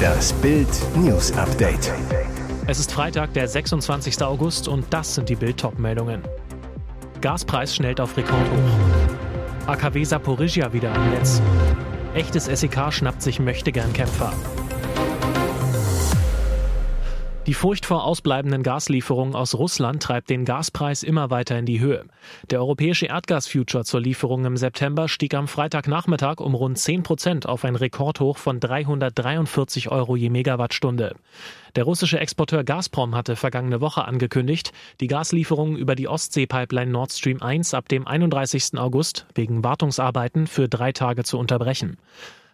Das Bild News Update. Es ist Freitag, der 26. August und das sind die Bild meldungen Gaspreis schnellt auf Rekord hoch. AKW Saporizhia wieder am Netz. Echtes SEK schnappt sich Möchtegern-Kämpfer. Die Furcht vor ausbleibenden Gaslieferungen aus Russland treibt den Gaspreis immer weiter in die Höhe. Der europäische Erdgasfuture zur Lieferung im September stieg am Freitagnachmittag um rund 10 Prozent auf ein Rekordhoch von 343 Euro je Megawattstunde. Der russische Exporteur Gazprom hatte vergangene Woche angekündigt, die Gaslieferungen über die Ostsee-Pipeline Nord Stream 1 ab dem 31. August wegen Wartungsarbeiten für drei Tage zu unterbrechen.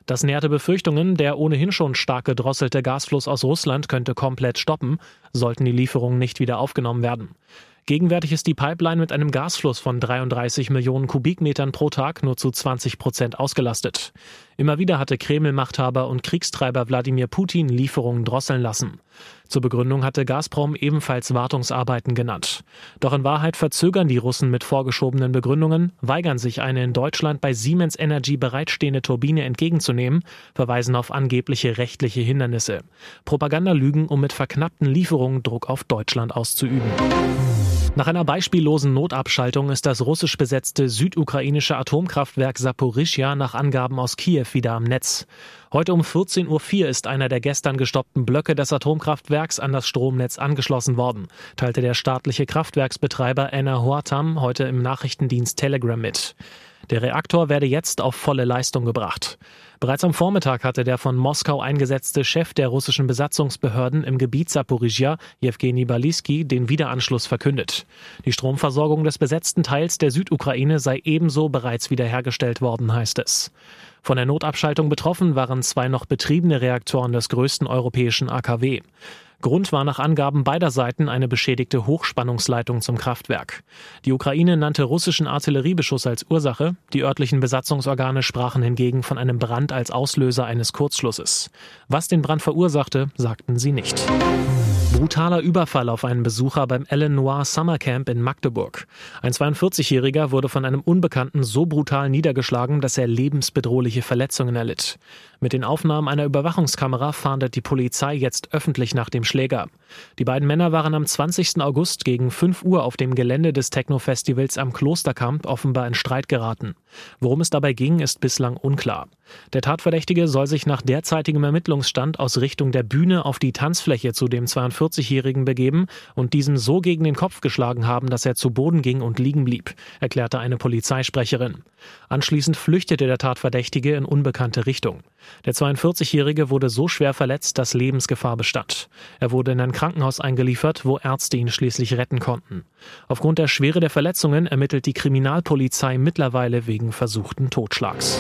Das nährte Befürchtungen, der ohnehin schon stark gedrosselte Gasfluss aus Russland könnte komplett stoppen, sollten die Lieferungen nicht wieder aufgenommen werden. Gegenwärtig ist die Pipeline mit einem Gasfluss von 33 Millionen Kubikmetern pro Tag nur zu 20 Prozent ausgelastet. Immer wieder hatte Kreml-Machthaber und Kriegstreiber Wladimir Putin Lieferungen drosseln lassen. Zur Begründung hatte Gazprom ebenfalls Wartungsarbeiten genannt. Doch in Wahrheit verzögern die Russen mit vorgeschobenen Begründungen, weigern sich eine in Deutschland bei Siemens Energy bereitstehende Turbine entgegenzunehmen, verweisen auf angebliche rechtliche Hindernisse. Propagandalügen, um mit verknappten Lieferungen Druck auf Deutschland auszuüben. Nach einer beispiellosen Notabschaltung ist das russisch besetzte südukrainische Atomkraftwerk Saporischja nach Angaben aus Kiew wieder am Netz. Heute um 14.04 Uhr ist einer der gestern gestoppten Blöcke des Atomkraftwerks an das Stromnetz angeschlossen worden, teilte der staatliche Kraftwerksbetreiber Anna Hoatam heute im Nachrichtendienst Telegram mit. Der Reaktor werde jetzt auf volle Leistung gebracht. Bereits am Vormittag hatte der von Moskau eingesetzte Chef der russischen Besatzungsbehörden im Gebiet Saporizhia, Jewgeni Baliski, den Wiederanschluss verkündet. Die Stromversorgung des besetzten Teils der Südukraine sei ebenso bereits wiederhergestellt worden, heißt es. Von der Notabschaltung betroffen waren zwei noch betriebene Reaktoren des größten europäischen AKW. Grund war nach Angaben beider Seiten eine beschädigte Hochspannungsleitung zum Kraftwerk. Die Ukraine nannte russischen Artilleriebeschuss als Ursache, die örtlichen Besatzungsorgane sprachen hingegen von einem Brand als Auslöser eines Kurzschlusses. Was den Brand verursachte, sagten sie nicht. Brutaler Überfall auf einen Besucher beim Ellen Noir Summer Camp in Magdeburg. Ein 42-Jähriger wurde von einem Unbekannten so brutal niedergeschlagen, dass er lebensbedrohliche Verletzungen erlitt. Mit den Aufnahmen einer Überwachungskamera fahndet die Polizei jetzt öffentlich nach dem Schläger. Die beiden Männer waren am 20. August gegen 5 Uhr auf dem Gelände des Techno-Festivals am Klosterkamp offenbar in Streit geraten. Worum es dabei ging, ist bislang unklar. Der Tatverdächtige soll sich nach derzeitigem Ermittlungsstand aus Richtung der Bühne auf die Tanzfläche zu dem 42-Jährigen begeben und diesem so gegen den Kopf geschlagen haben, dass er zu Boden ging und liegen blieb, erklärte eine Polizeisprecherin. Anschließend flüchtete der Tatverdächtige in unbekannte Richtung. Der 42-Jährige wurde so schwer verletzt, dass Lebensgefahr bestand. Er wurde in ein Krankenhaus eingeliefert, wo Ärzte ihn schließlich retten konnten. Aufgrund der Schwere der Verletzungen ermittelt die Kriminalpolizei mittlerweile wegen versuchten Totschlags.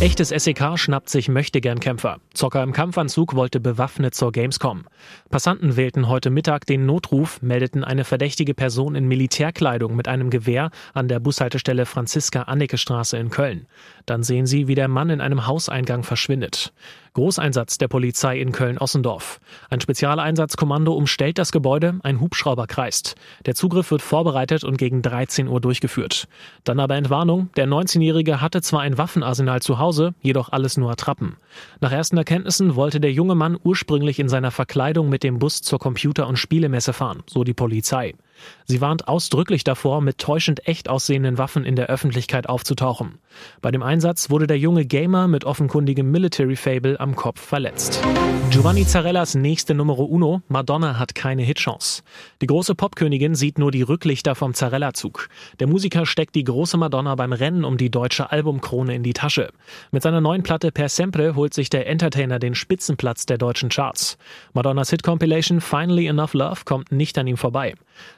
Echtes SEK schnappt sich Möchtegernkämpfer. Zocker im Kampfanzug wollte bewaffnet zur Gamescom. Passanten wählten heute Mittag den Notruf, meldeten eine verdächtige Person in Militärkleidung mit einem Gewehr an der Bushaltestelle Franziska-Anneke-Straße in Köln. Dann sehen sie, wie der Mann in einem Hauseingang verschwindet. Großeinsatz der Polizei in Köln-Ossendorf. Ein Spezialeinsatzkommando umstellt das Gebäude, ein Hubschrauber kreist. Der Zugriff wird vorbereitet und gegen 13 Uhr durchgeführt. Dann aber Entwarnung, der 19-Jährige hatte zwar ein Waffenarsenal zu Hause, jedoch alles nur Attrappen. Nach ersten Erkenntnissen wollte der junge Mann ursprünglich in seiner Verkleidung mit dem Bus zur Computer- und Spielemesse fahren, so die Polizei. Sie warnt ausdrücklich davor, mit täuschend echt aussehenden Waffen in der Öffentlichkeit aufzutauchen. Bei dem Einsatz wurde der junge Gamer mit offenkundigem Military Fable am Kopf verletzt. Giovanni Zarellas nächste Numero Uno, Madonna hat keine Hitchance. Die große Popkönigin sieht nur die Rücklichter vom Zarella-Zug. Der Musiker steckt die große Madonna beim Rennen um die deutsche Albumkrone in die Tasche. Mit seiner neuen Platte Per Sempre holt sich der Entertainer den Spitzenplatz der deutschen Charts. Madonnas Hit-Compilation Finally Enough Love kommt nicht an ihm vorbei.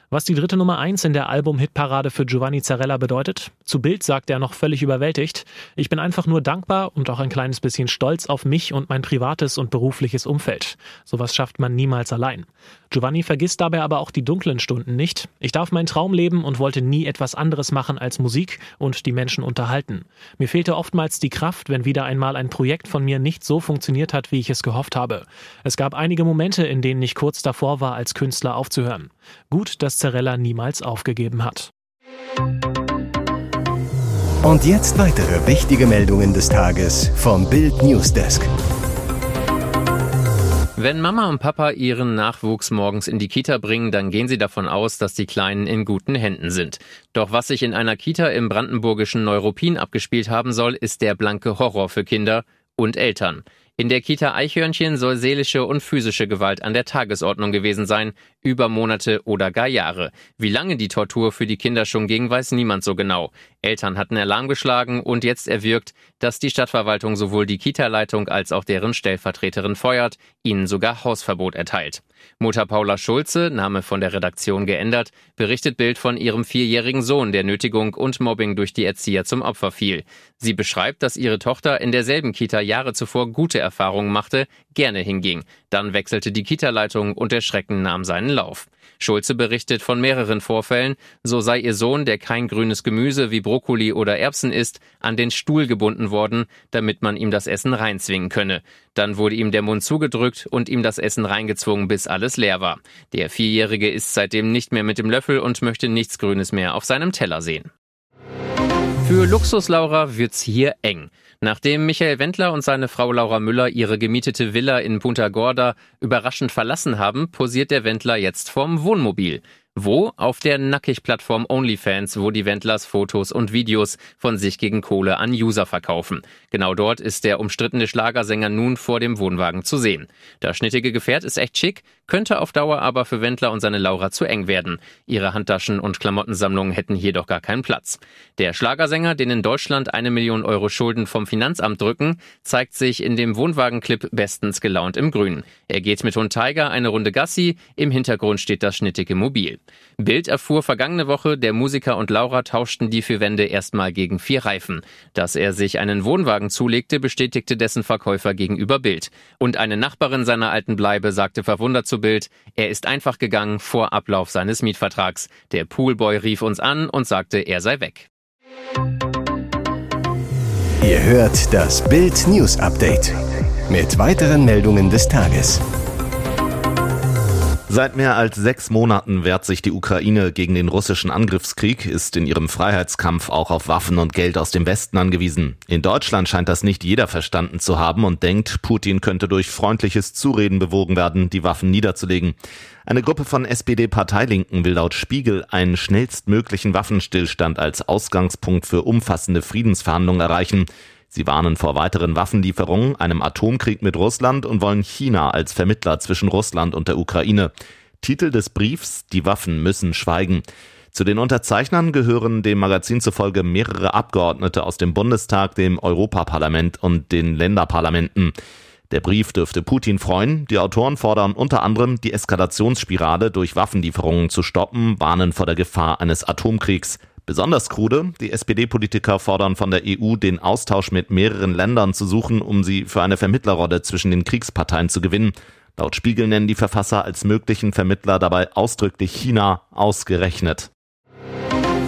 Was die dritte Nummer 1 in der Album-Hitparade für Giovanni Zarella bedeutet? Zu Bild sagt er noch völlig überwältigt. Ich bin einfach nur dankbar und auch ein kleines bisschen stolz auf mich und mein privates und berufliches Umfeld. Sowas schafft man niemals allein. Giovanni vergisst dabei aber auch die dunklen Stunden nicht. Ich darf meinen Traum leben und wollte nie etwas anderes machen als Musik und die Menschen unterhalten. Mir fehlte oftmals die Kraft, wenn wieder einmal ein Projekt von mir nicht so funktioniert hat, wie ich es gehofft habe. Es gab einige Momente, in denen ich kurz davor war, als Künstler aufzuhören. Gut, dass Zarella niemals aufgegeben hat. Und jetzt weitere wichtige Meldungen des Tages vom Bild Newsdesk. Wenn Mama und Papa ihren Nachwuchs morgens in die Kita bringen, dann gehen sie davon aus, dass die Kleinen in guten Händen sind. Doch was sich in einer Kita im brandenburgischen Neuruppin abgespielt haben soll, ist der blanke Horror für Kinder und Eltern. In der Kita Eichhörnchen soll seelische und physische Gewalt an der Tagesordnung gewesen sein, über Monate oder gar Jahre. Wie lange die Tortur für die Kinder schon ging, weiß niemand so genau. Eltern hatten Alarm geschlagen und jetzt erwirkt, dass die Stadtverwaltung sowohl die Kita-Leitung als auch deren Stellvertreterin feuert, ihnen sogar Hausverbot erteilt. Mutter Paula Schulze, Name von der Redaktion geändert, berichtet Bild von ihrem vierjährigen Sohn, der Nötigung und Mobbing durch die Erzieher zum Opfer fiel. Sie beschreibt, dass ihre Tochter in derselben Kita Jahre zuvor gute Erfahrungen machte, gerne hinging. Dann wechselte die Kita-Leitung und der Schrecken nahm seinen Lauf. Schulze berichtet von mehreren Vorfällen, so sei ihr Sohn, der kein grünes Gemüse wie Brokkoli oder Erbsen isst, an den Stuhl gebunden worden, damit man ihm das Essen reinzwingen könne. Dann wurde ihm der Mund zugedrückt und ihm das Essen reingezwungen, bis alles leer war. Der Vierjährige isst seitdem nicht mehr mit dem Löffel und möchte nichts Grünes mehr auf seinem Teller sehen. Für Luxus Laura wird's hier eng. Nachdem Michael Wendler und seine Frau Laura Müller ihre gemietete Villa in Punta Gorda überraschend verlassen haben, posiert der Wendler jetzt vorm Wohnmobil. Wo? Auf der Nackig-Plattform OnlyFans, wo die Wendlers Fotos und Videos von sich gegen Kohle an User verkaufen. Genau dort ist der umstrittene Schlagersänger nun vor dem Wohnwagen zu sehen. Das schnittige Gefährt ist echt schick, könnte auf Dauer aber für Wendler und seine Laura zu eng werden. Ihre Handtaschen und Klamottensammlungen hätten hier doch gar keinen Platz. Der Schlagersänger, den in Deutschland eine Million Euro Schulden vom Finanzamt drücken, zeigt sich in dem Wohnwagenclip bestens gelaunt im Grün. Er geht mit Hund Tiger eine Runde Gassi, im Hintergrund steht das schnittige Mobil. Bild erfuhr vergangene Woche, der Musiker und Laura tauschten die vier Wände erstmal gegen vier Reifen. Dass er sich einen Wohnwagen zulegte, bestätigte dessen Verkäufer gegenüber Bild. Und eine Nachbarin seiner alten Bleibe sagte verwundert zu Bild, er ist einfach gegangen vor Ablauf seines Mietvertrags. Der Poolboy rief uns an und sagte, er sei weg. Ihr hört das Bild News Update mit weiteren Meldungen des Tages. Seit mehr als sechs Monaten wehrt sich die Ukraine gegen den russischen Angriffskrieg, ist in ihrem Freiheitskampf auch auf Waffen und Geld aus dem Westen angewiesen. In Deutschland scheint das nicht jeder verstanden zu haben und denkt, Putin könnte durch freundliches Zureden bewogen werden, die Waffen niederzulegen. Eine Gruppe von SPD-Parteilinken will laut Spiegel einen schnellstmöglichen Waffenstillstand als Ausgangspunkt für umfassende Friedensverhandlungen erreichen. Sie warnen vor weiteren Waffenlieferungen, einem Atomkrieg mit Russland und wollen China als Vermittler zwischen Russland und der Ukraine. Titel des Briefs Die Waffen müssen schweigen. Zu den Unterzeichnern gehören dem Magazin zufolge mehrere Abgeordnete aus dem Bundestag, dem Europaparlament und den Länderparlamenten. Der Brief dürfte Putin freuen. Die Autoren fordern unter anderem, die Eskalationsspirale durch Waffenlieferungen zu stoppen, warnen vor der Gefahr eines Atomkriegs. Besonders krude, die SPD-Politiker fordern von der EU, den Austausch mit mehreren Ländern zu suchen, um sie für eine Vermittlerrolle zwischen den Kriegsparteien zu gewinnen. Laut Spiegel nennen die Verfasser als möglichen Vermittler dabei ausdrücklich China ausgerechnet.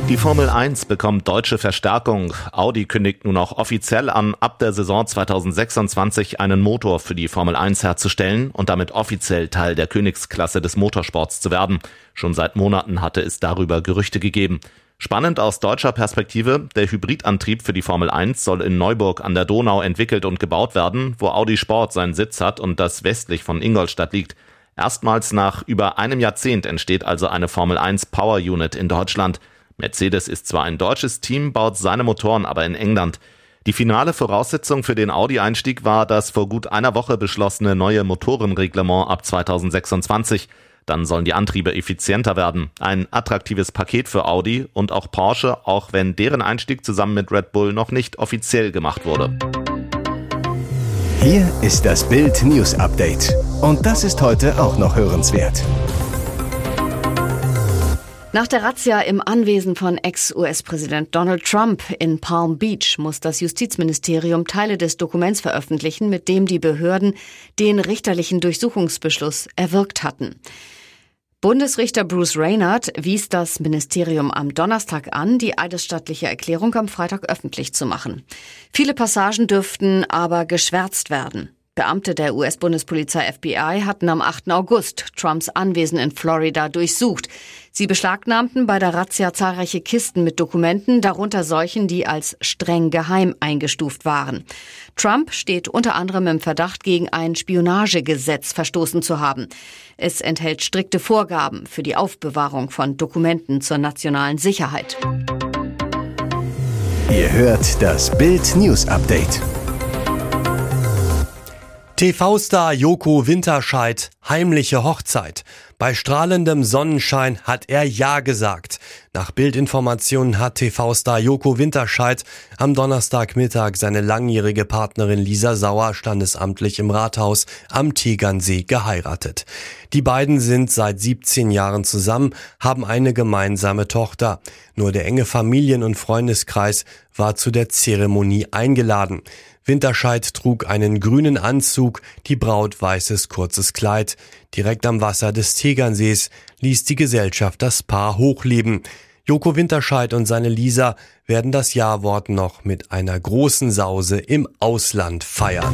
Die Formel 1 bekommt deutsche Verstärkung. Audi kündigt nun auch offiziell an, ab der Saison 2026 einen Motor für die Formel 1 herzustellen und damit offiziell Teil der Königsklasse des Motorsports zu werden. Schon seit Monaten hatte es darüber Gerüchte gegeben. Spannend aus deutscher Perspektive, der Hybridantrieb für die Formel 1 soll in Neuburg an der Donau entwickelt und gebaut werden, wo Audi Sport seinen Sitz hat und das westlich von Ingolstadt liegt. Erstmals nach über einem Jahrzehnt entsteht also eine Formel 1 Power Unit in Deutschland. Mercedes ist zwar ein deutsches Team, baut seine Motoren aber in England. Die finale Voraussetzung für den Audi-Einstieg war das vor gut einer Woche beschlossene neue Motorenreglement ab 2026. Dann sollen die Antriebe effizienter werden. Ein attraktives Paket für Audi und auch Porsche, auch wenn deren Einstieg zusammen mit Red Bull noch nicht offiziell gemacht wurde. Hier ist das Bild News Update. Und das ist heute auch noch hörenswert. Nach der Razzia im Anwesen von Ex-US-Präsident Donald Trump in Palm Beach muss das Justizministerium Teile des Dokuments veröffentlichen, mit dem die Behörden den richterlichen Durchsuchungsbeschluss erwirkt hatten. Bundesrichter Bruce Reynard wies das Ministerium am Donnerstag an, die eidesstattliche Erklärung am Freitag öffentlich zu machen. Viele Passagen dürften aber geschwärzt werden. Beamte der US-Bundespolizei FBI hatten am 8. August Trumps Anwesen in Florida durchsucht. Sie beschlagnahmten bei der Razzia zahlreiche Kisten mit Dokumenten, darunter solchen, die als streng geheim eingestuft waren. Trump steht unter anderem im Verdacht, gegen ein Spionagegesetz verstoßen zu haben. Es enthält strikte Vorgaben für die Aufbewahrung von Dokumenten zur nationalen Sicherheit. Ihr hört das Bild News Update. TV-Star Joko Winterscheid, heimliche Hochzeit. Bei strahlendem Sonnenschein hat er Ja gesagt. Nach Bildinformationen hat TV-Star Joko Winterscheid am Donnerstagmittag seine langjährige Partnerin Lisa Sauer standesamtlich im Rathaus am Tegernsee geheiratet. Die beiden sind seit 17 Jahren zusammen, haben eine gemeinsame Tochter. Nur der enge Familien- und Freundeskreis war zu der Zeremonie eingeladen. Winterscheid trug einen grünen Anzug, die Braut weißes kurzes Kleid. Direkt am Wasser des Tegernsees ließ die Gesellschaft das Paar hochleben. Joko Winterscheid und seine Lisa werden das Jawort noch mit einer großen Sause im Ausland feiern.